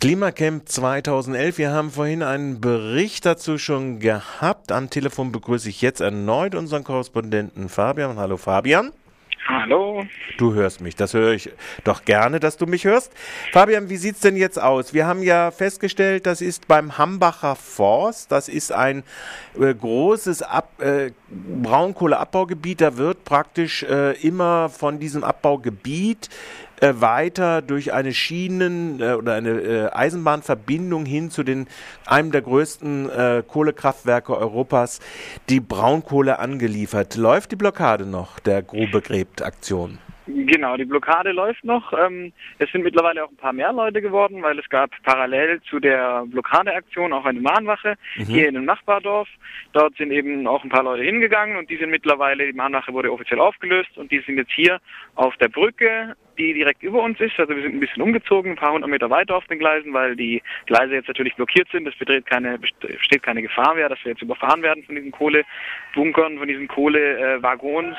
Klimacamp 2011. Wir haben vorhin einen Bericht dazu schon gehabt. Am Telefon begrüße ich jetzt erneut unseren Korrespondenten Fabian. Hallo Fabian. Hallo. Du hörst mich, das höre ich doch gerne, dass du mich hörst. Fabian, wie sieht's denn jetzt aus? Wir haben ja festgestellt, das ist beim Hambacher Forst, das ist ein äh, großes Ab äh, Braunkohleabbaugebiet, da wird praktisch äh, immer von diesem Abbaugebiet äh, weiter durch eine Schienen- äh, oder eine äh, Eisenbahnverbindung hin zu den einem der größten äh, Kohlekraftwerke Europas die Braunkohle angeliefert. Läuft die Blockade noch der Grube Gräbt Aktion? Genau, die Blockade läuft noch. Ähm, es sind mittlerweile auch ein paar mehr Leute geworden, weil es gab parallel zu der Blockadeaktion auch eine Mahnwache mhm. hier in einem Nachbardorf. Dort sind eben auch ein paar Leute hingegangen und die sind mittlerweile, die Mahnwache wurde offiziell aufgelöst und die sind jetzt hier auf der Brücke die direkt über uns ist. Also wir sind ein bisschen umgezogen, ein paar hundert Meter weiter auf den Gleisen, weil die Gleise jetzt natürlich blockiert sind. Es besteht keine, Gefahr mehr, dass wir jetzt überfahren werden von diesen Kohlebunkern, von diesen Kohlewaggons.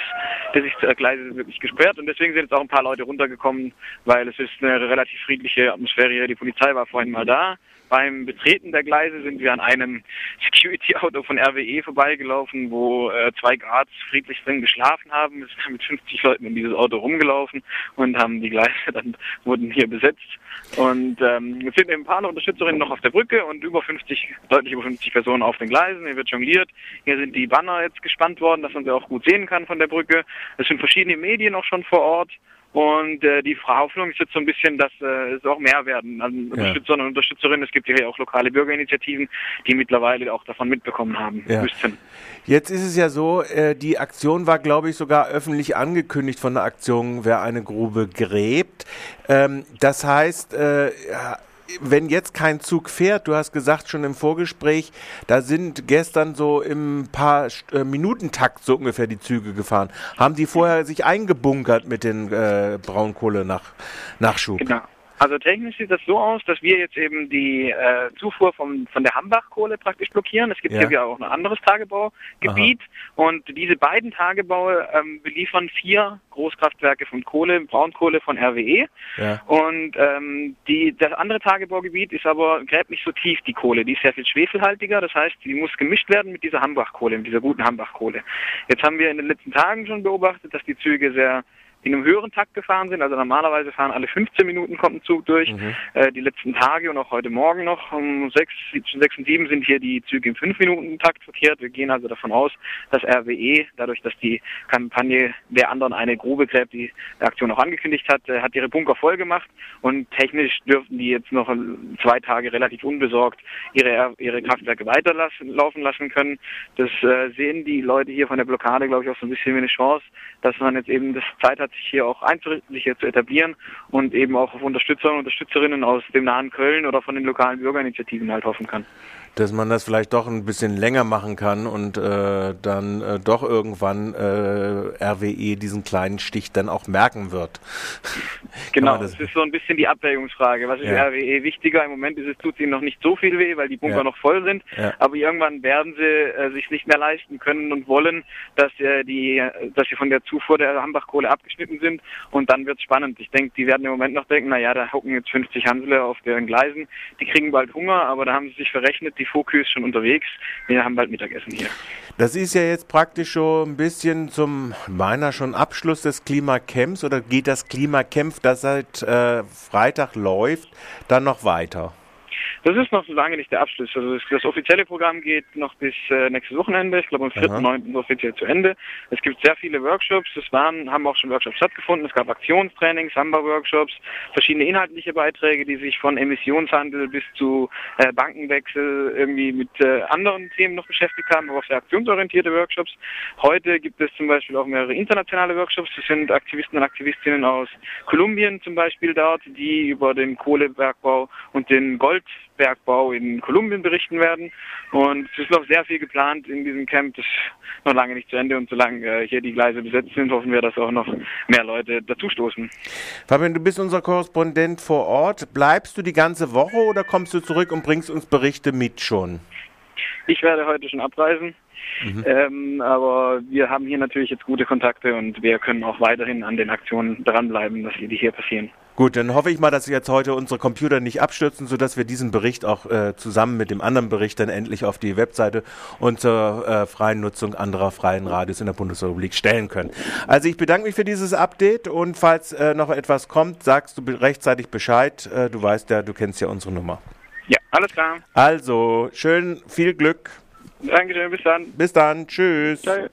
Das ist der Gleise wirklich gesperrt und deswegen sind jetzt auch ein paar Leute runtergekommen, weil es ist eine relativ friedliche Atmosphäre hier. Die Polizei war vorhin mal da. Beim Betreten der Gleise sind wir an einem Security-Auto von RWE vorbeigelaufen, wo äh, zwei Guards friedlich drin geschlafen haben. Wir sind mit 50 Leuten in dieses Auto rumgelaufen und haben die Gleise dann wurden hier besetzt. Und ähm, es sind ein paar Unterstützerinnen noch auf der Brücke und über 50, deutlich über 50 Personen auf den Gleisen. Hier wird jongliert. Hier sind die Banner jetzt gespannt worden, dass man sie auch gut sehen kann von der Brücke. Es sind verschiedene Medien auch schon vor Ort. Und äh, die Hoffnung ist jetzt so ein bisschen, dass äh, es auch mehr werden an ja. Unterstützern und Unterstützerinnen. Es gibt ja auch lokale Bürgerinitiativen, die mittlerweile auch davon mitbekommen haben ja. müssten. Jetzt ist es ja so, äh, die Aktion war, glaube ich, sogar öffentlich angekündigt von der Aktion, wer eine Grube gräbt. Ähm, das heißt, äh, wenn jetzt kein Zug fährt, du hast gesagt schon im Vorgespräch, da sind gestern so im paar äh, Minutentakt so ungefähr die Züge gefahren. Haben die vorher sich eingebunkert mit den äh, Braunkohle nach Nachschub? Genau. Also technisch sieht das so aus, dass wir jetzt eben die äh, Zufuhr vom, von der Hambachkohle praktisch blockieren. Es gibt ja. hier auch ein anderes Tagebaugebiet Aha. und diese beiden Tagebaue ähm, beliefern vier Großkraftwerke von Kohle, Braunkohle von RWE. Ja. Und ähm, die, das andere Tagebaugebiet ist aber gräbt nicht so tief die Kohle. Die ist sehr viel schwefelhaltiger. Das heißt, die muss gemischt werden mit dieser Hambachkohle, mit dieser guten Hambachkohle. Jetzt haben wir in den letzten Tagen schon beobachtet, dass die Züge sehr in einem höheren Takt gefahren sind. Also normalerweise fahren alle 15 Minuten kommt ein Zug durch. Mhm. Äh, die letzten Tage und auch heute Morgen noch um sechs, zwischen sechs und sieben sind hier die Züge im 5 Minuten Takt verkehrt. Wir gehen also davon aus, dass RWE, dadurch, dass die Kampagne der anderen eine Grube gräbt, die Aktion auch angekündigt hat, äh, hat ihre Bunker voll gemacht und technisch dürften die jetzt noch zwei Tage relativ unbesorgt ihre, ihre Kraftwerke weiterlaufen lassen können. Das äh, sehen die Leute hier von der Blockade, glaube ich, auch so ein bisschen wie eine Chance, dass man jetzt eben das Zeit hat, hat, sich hier auch einzurichten, hier zu etablieren und eben auch auf Unterstützer und Unterstützerinnen aus dem nahen Köln oder von den lokalen Bürgerinitiativen halt hoffen kann dass man das vielleicht doch ein bisschen länger machen kann und äh, dann äh, doch irgendwann äh, RWE diesen kleinen Stich dann auch merken wird. Genau, das, das, ist so ein bisschen die Abwägungsfrage. Was ist ja. RWE wichtiger? Im Moment ist es, tut ihnen noch nicht so viel weh, weil die Bunker ja. noch voll sind, ja. aber irgendwann werden sie äh, sich nicht mehr leisten können und wollen, dass äh, die, dass sie von der Zufuhr der Hambachkohle abgeschnitten sind und dann wird es spannend. Ich denke, die werden im Moment noch denken, naja, da hocken jetzt 50 Hansele auf den Gleisen, die kriegen bald Hunger, aber da haben sie sich verrechnet, die Fokus schon unterwegs. Wir haben bald Mittagessen hier. Das ist ja jetzt praktisch schon ein bisschen zum meiner schon Abschluss des Klimacamps oder geht das Klimacamp, das seit äh, Freitag läuft, dann noch weiter? Das ist noch lange nicht der Abschluss. Also das, das offizielle Programm geht noch bis äh, nächstes Wochenende. Ich glaube am 4.9. offiziell zu Ende. Es gibt sehr viele Workshops. Es waren, haben auch schon Workshops stattgefunden. Es gab Aktionstrainings, Samba-Workshops, verschiedene inhaltliche Beiträge, die sich von Emissionshandel bis zu äh, Bankenwechsel irgendwie mit äh, anderen Themen noch beschäftigt haben, aber auch sehr aktionsorientierte Workshops. Heute gibt es zum Beispiel auch mehrere internationale Workshops. Das sind Aktivisten und Aktivistinnen aus Kolumbien zum Beispiel dort, die über den Kohlebergbau und den Gold Bergbau in Kolumbien berichten werden. Und es ist noch sehr viel geplant in diesem Camp. Das ist noch lange nicht zu Ende. Und solange äh, hier die Gleise besetzt sind, hoffen wir, dass auch noch mehr Leute dazustoßen. Fabian, du bist unser Korrespondent vor Ort. Bleibst du die ganze Woche oder kommst du zurück und bringst uns Berichte mit schon? Ich werde heute schon abreisen. Mhm. Ähm, aber wir haben hier natürlich jetzt gute Kontakte und wir können auch weiterhin an den Aktionen dranbleiben, dass die hier passieren. Gut, dann hoffe ich mal, dass jetzt heute unsere Computer nicht abstürzen, sodass wir diesen Bericht auch äh, zusammen mit dem anderen Bericht dann endlich auf die Webseite und zur äh, freien Nutzung anderer freien Radios in der Bundesrepublik stellen können. Also ich bedanke mich für dieses Update und falls äh, noch etwas kommt, sagst du rechtzeitig Bescheid. Äh, du weißt ja, du kennst ja unsere Nummer. Ja, alles klar. Also, schön, viel Glück. Dankeschön, bis dann. Bis dann, tschüss. Ciao.